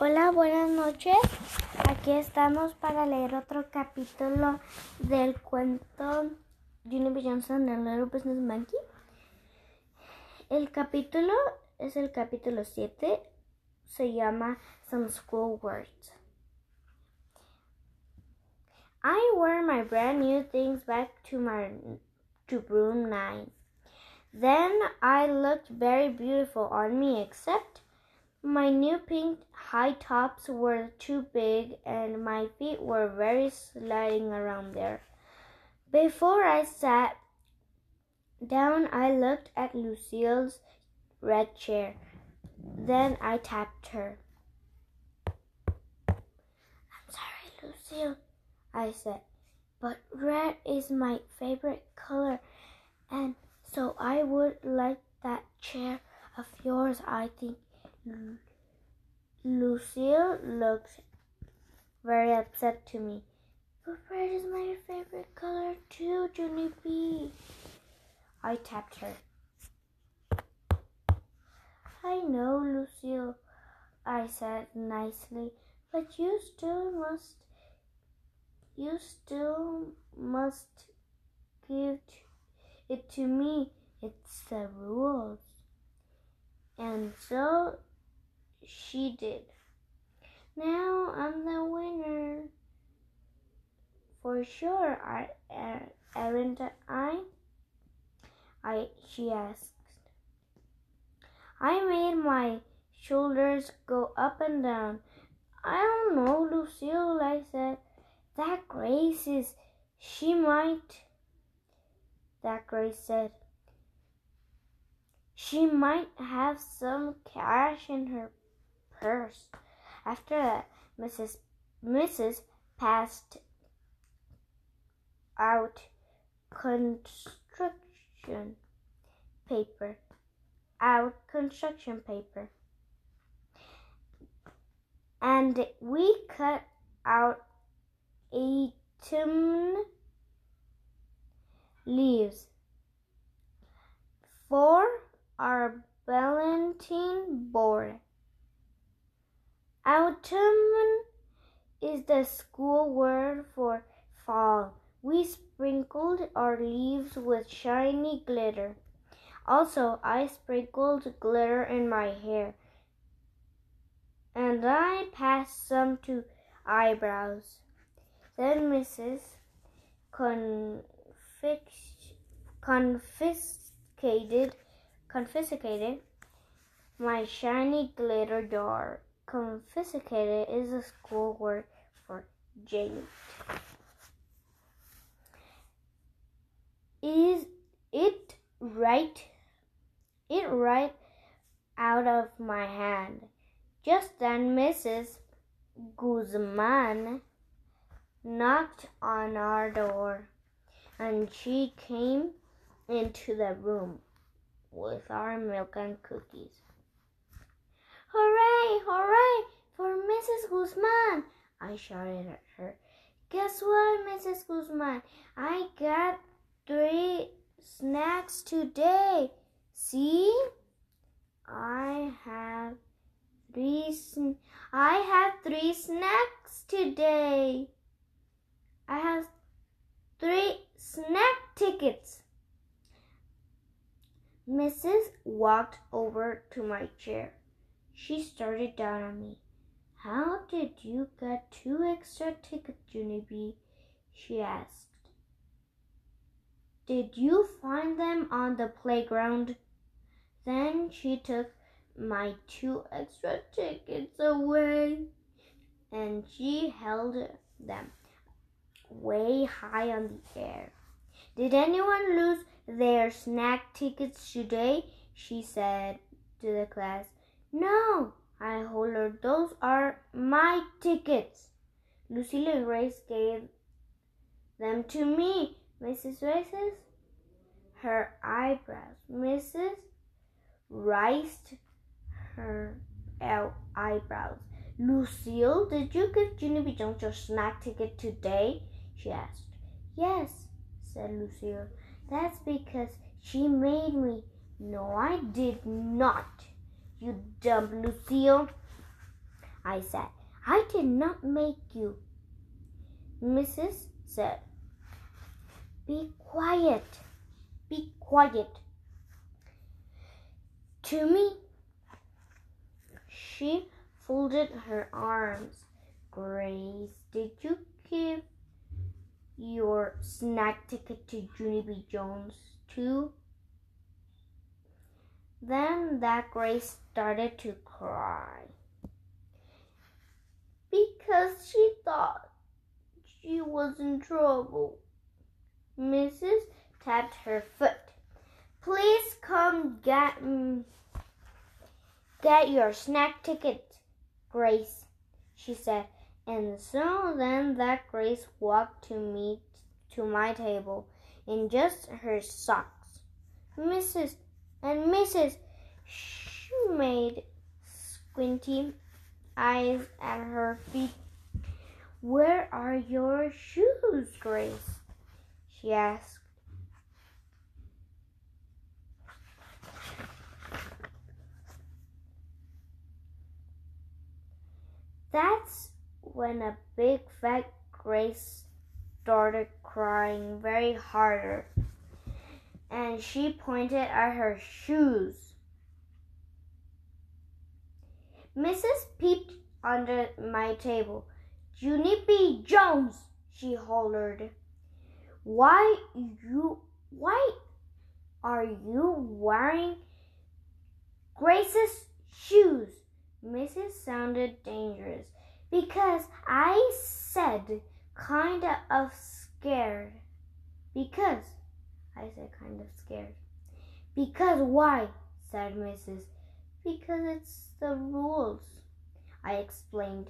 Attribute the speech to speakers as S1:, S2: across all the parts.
S1: Hola, buenas noches. Aquí estamos para leer otro capítulo del cuento Juniper Johnson The Little Business Monkey. El capítulo es el capítulo 7. Se llama Some School Words. I wear my brand new things back to my to room 9. Then I looked very beautiful on me except my new pink high tops were too big and my feet were very sliding around there. Before I sat down, I looked at Lucille's red chair. Then I tapped her. I'm sorry, Lucille, I said, but red is my favorite color, and so I would like that chair of yours, I think. Lucille looked very upset to me. But red is my favorite color too, Junie B. I tapped her. I know, Lucille, I said nicely, but you still must, you still must give it to me. It's the rules. And so she did. Now I'm the winner. For sure, I, uh, aren't I? I, she asked. I made my shoulders go up and down. I don't know, Lucille, I said. That Grace is, she might, that Grace said. She might have some cash in her purse. After that, Mrs. Mrs. passed out construction paper. Out construction paper. And we cut out autumn leaves for our Valentine board. Autumn is the school word for fall. We sprinkled our leaves with shiny glitter. Also, I sprinkled glitter in my hair. And I passed some to eyebrows. Then Mrs. confiscated confiscated my shiny glitter jar confiscated is a school word for jailed. Is it right? It right out of my hand. Just then Mrs. Guzman knocked on our door and she came into the room with our milk and cookies. Hooray, hooray for Mrs. Guzman! I shouted at her. Guess what, Mrs. Guzman? I got three snacks today. See? I have three sn- I have three snacks today. I have three snack tickets. Mrs. walked over to my chair. She started down on me. How did you get two extra tickets, Junie B? she asked. Did you find them on the playground? Then she took my two extra tickets away and she held them way high on the air. Did anyone lose their snack tickets today? She said to the class. No, I hollered. Those are my tickets. Lucille Grace gave them to me. Mrs. Rice's her eyebrows. Mrs. raised her er, eyebrows. Lucille, did you give Junie Jones your snack ticket today? she asked. Yes, said Lucille. That's because she made me. No, I did not you dumb Lucille. I said. I did not make you. Mrs. said, Be quiet. Be quiet. To me, she folded her arms. Grace, did you give your snack ticket to Junie B. Jones too? Then that Grace started to cry because she thought she was in trouble. Mrs. tapped her foot. Please come get get your snack ticket, Grace, she said. And so then that Grace walked to me to my table in just her socks. Mrs. and Mrs. She made squinty eyes at her feet. Where are your shoes, Grace? she asked. That's when a big fat Grace started crying very harder, and she pointed at her shoes. Mrs. peeped under my table. Junie Jones, she hollered. Why you why are you wearing Grace's shoes? Mrs. sounded dangerous because I said kinda of scared. Because I said kind of scared. Because why? said Mrs. Because it's the rules, I explained.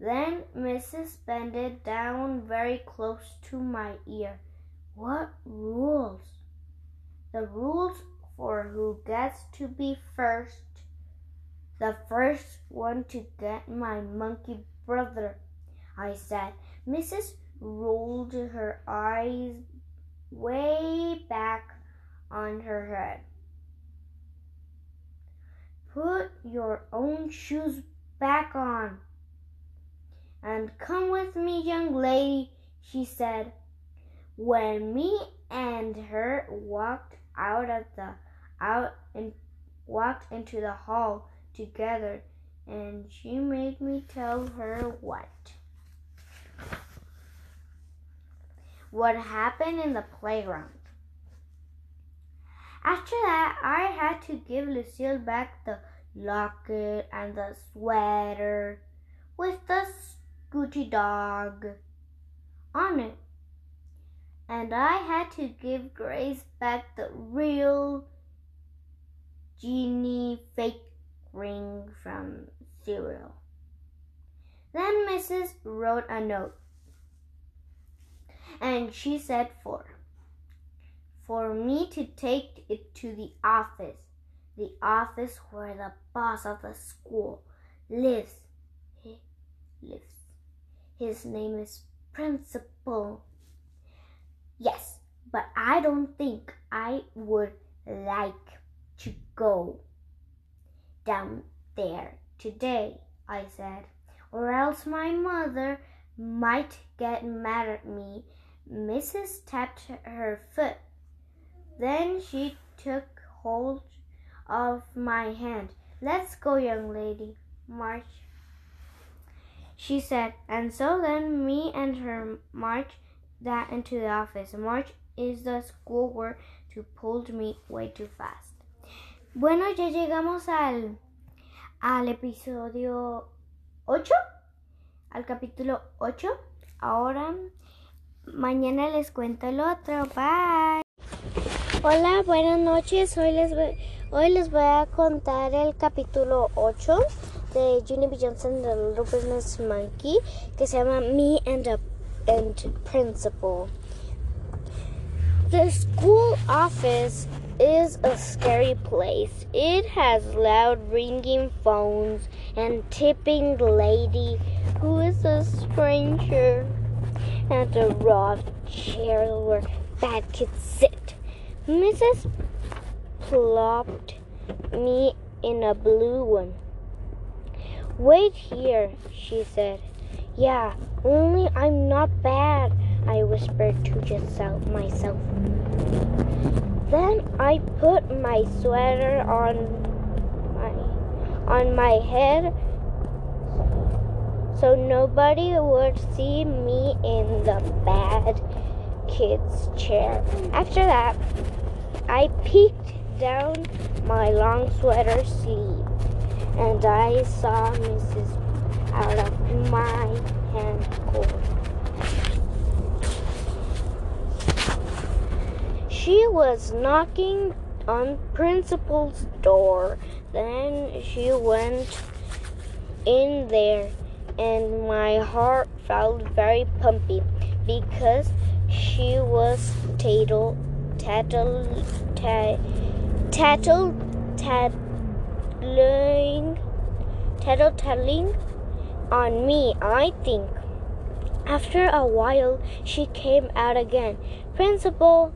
S1: Then Mrs. bended down very close to my ear. What rules? The rules for who gets to be first. The first one to get my monkey brother, I said. Mrs. rolled her eyes way back on her head. Put your own shoes back on. And come with me, young lady, she said. When me and her walked out of the out and walked into the hall together, and she made me tell her what. What happened in the playground. After that, I had to give Lucille back the locket and the sweater with the Scooty dog on it. And I had to give Grace back the real genie fake ring from cereal. Then Mrs. wrote a note and she said for for me to take it to the office, the office where the boss of the school lives. He lives. His name is Principal. Yes, but I don't think I would like to go down there today, I said, or else my mother might get mad at me. Mrs. tapped her foot then she took hold of my hand. Let's go, young lady. March. She said, and so then me and her marched that into the office. March is the school word to pulled me way too fast. Bueno, ya llegamos al, al episodio 8, al capítulo 8. Ahora, mañana les cuento el otro. Bye. Hola, buenas noches. Hoy les, voy, hoy les voy a contar el capítulo 8 de Junie B. Johnson, The Little Business Monkey, que se llama Me and a and Principal. The school office is a scary place. It has loud ringing phones and tipping lady who is a stranger and a rough chair where bad kids sit. Mrs. plopped me in a blue one. Wait here, she said. Yeah, only I'm not bad, I whispered to just myself. Then I put my sweater on my on my head so nobody would see me in the bad kid's chair. After that, I peeked down my long sweater sleeve and I saw Mrs. out of my hand cord. She was knocking on Principal's door. Then she went in there, and my heart felt very pumpy because she was tattle, tattle, tattle, tattling, tattle, tattling on me, I think. After a while, she came out again. Principal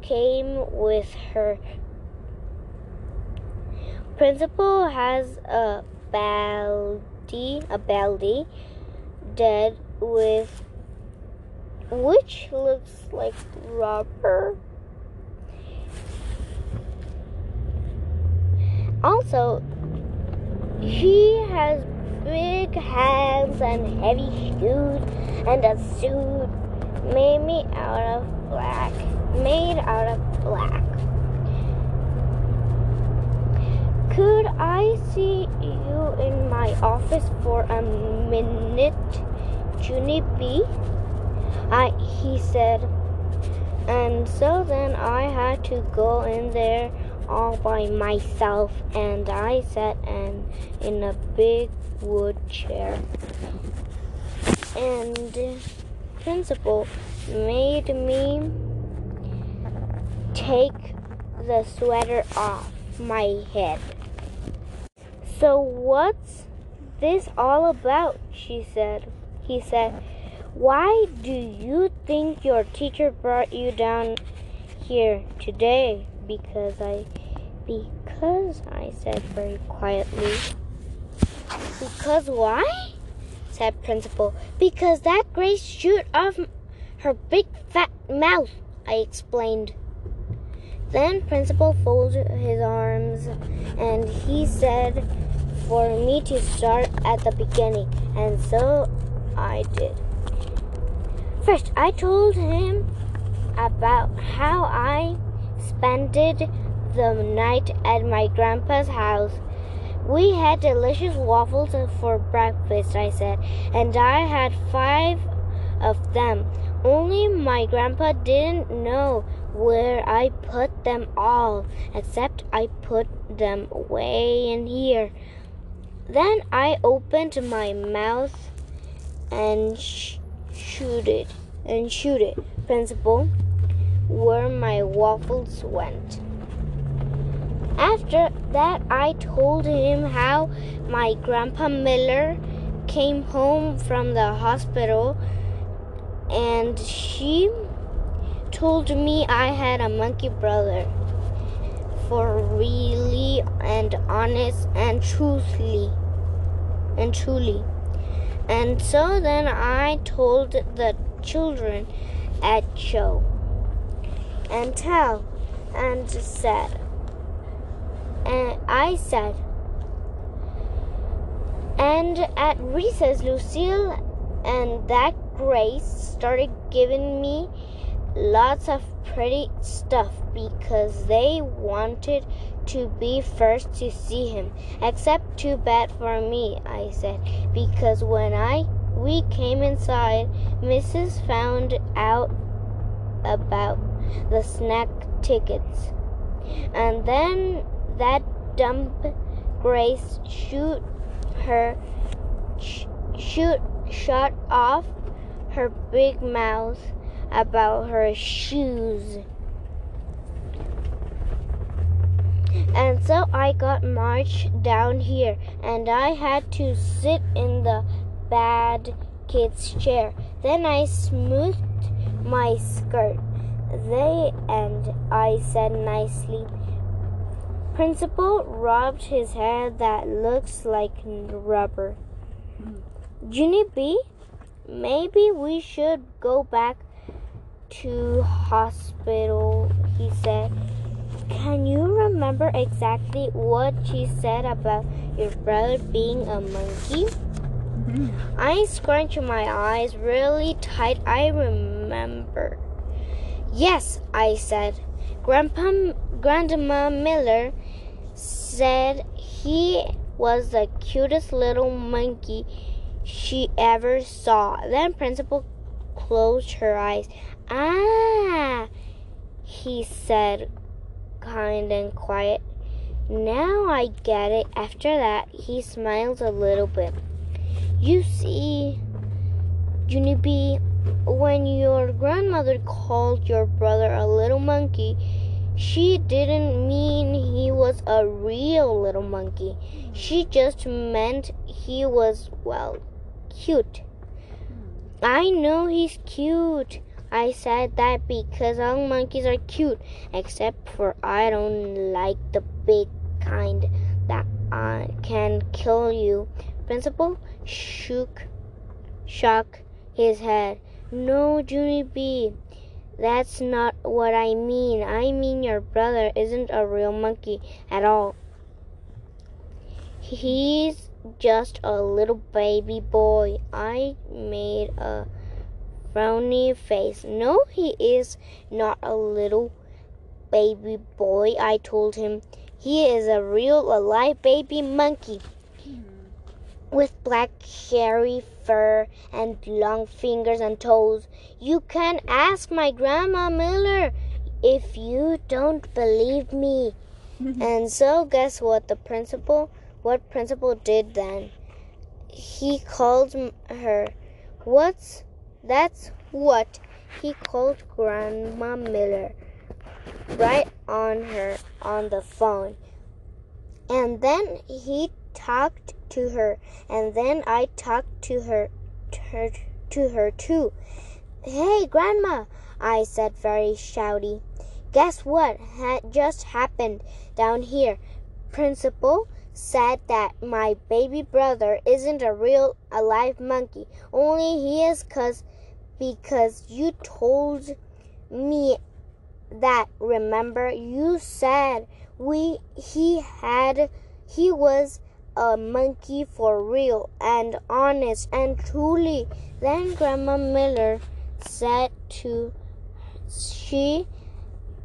S1: came with her. Principal has a a baldy, dead with which looks like rubber. Also, he has big hands and heavy shoes and a suit made me out of black. Made out of black. Could I see you in my office for a minute, Junie B? I he said. And so then I had to go in there all by myself and I sat in, in a big wood chair. And principal made me take the sweater off my head. So what's this all about? she said. He said, Why do you think your teacher brought you down here today? Because I because I said very quietly. Because why? said Principal. Because that Grace shoot off her big fat mouth, I explained. Then Principal folded his arms and he said for me to start at the beginning, and so I did. First, I told him about how I spent the night at my grandpa's house. We had delicious waffles for breakfast, I said, and I had five of them. Only my grandpa didn't know where I put them all, except I put them way in here. Then I opened my mouth and sh- shoot it and shoot it, principal, where my waffles went. After that, I told him how my grandpa Miller came home from the hospital and she told me I had a monkey brother. For really and honest and truthfully and truly. And so then I told the children at show and tell and said and I said and at recess Lucille and that Grace started giving me lots of pretty stuff because they wanted to be first to see him. Except too bad for me, I said, because when I we came inside, Mrs. found out about the snack tickets. And then that dumb Grace shoot her shoot shut off her big mouth about her shoes. And so I got marched down here, and I had to sit in the bad kid's chair. Then I smoothed my skirt. They and I said nicely, Principal rubbed his head that looks like rubber. Junie B, maybe we should go back to hospital, he said. Can you remember exactly what she said about your brother being a monkey? I scrunched my eyes really tight. I remember. Yes, I said. Grandpa, Grandma Miller said he was the cutest little monkey she ever saw. Then Principal closed her eyes. Ah, he said, kind and quiet. Now I get it. After that, he smiled a little bit. You see, Junie when your grandmother called your brother a little monkey, she didn't mean he was a real little monkey. She just meant he was, well, cute. I know he's cute. I said that because all monkeys are cute, except for I don't like the big kind that uh, can kill you. Principal shook, shook his head. No, Junie B. That's not what I mean. I mean your brother isn't a real monkey at all. He's just a little baby boy. I made a frowny face. No, he is not a little baby boy, I told him. He is a real alive baby monkey with black hairy fur and long fingers and toes. You can ask my grandma Miller if you don't believe me. and so guess what the principal what principal did then? He called her. What's that's what he called Grandma Miller right on her on the phone. And then he talked to her, and then I talked to her, to her, to her too. Hey, Grandma, I said very shouty. Guess what had just happened down here? Principal said that my baby brother isn't a real alive monkey. Only he is cause because you told me that remember you said we he had he was a monkey for real and honest and truly then grandma miller said to she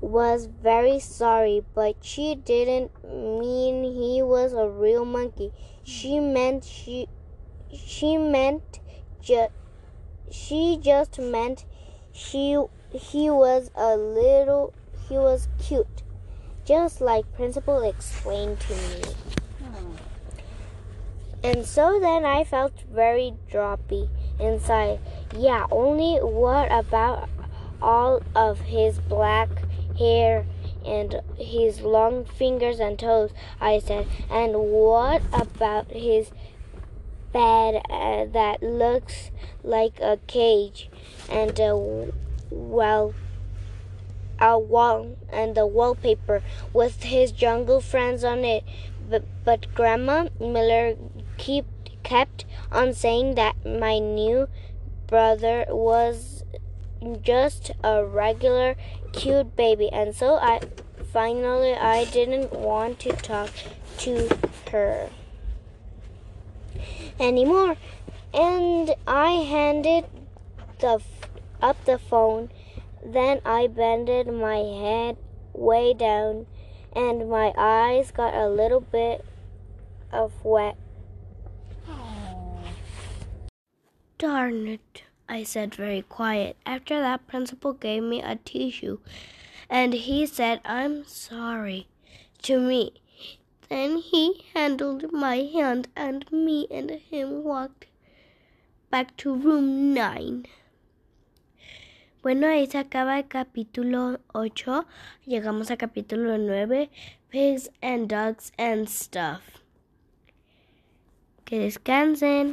S1: was very sorry, but she didn't mean he was a real monkey. She meant she she meant just she just meant she he was a little he was cute. Just like principal explained to me. Hmm. And so then I felt very droppy inside. Yeah, only what about all of his black hair and his long fingers and toes, I said. And what about his bed uh, that looks like a cage and a well a wall and the wallpaper with his jungle friends on it. But, but Grandma Miller keep, kept on saying that my new brother was just a regular cute baby and so I finally I didn't want to talk to her anymore and I handed the up the phone then I bended my head way down and my eyes got a little bit of wet Darn it. I said very quiet. After that, Principal gave me a tissue and he said, I'm sorry to me. Then he handled my hand and me and him walked back to room 9. Bueno, ahí se acaba el capítulo 8. Llegamos al capítulo 9, Pigs and Dogs and Stuff. Que descansen.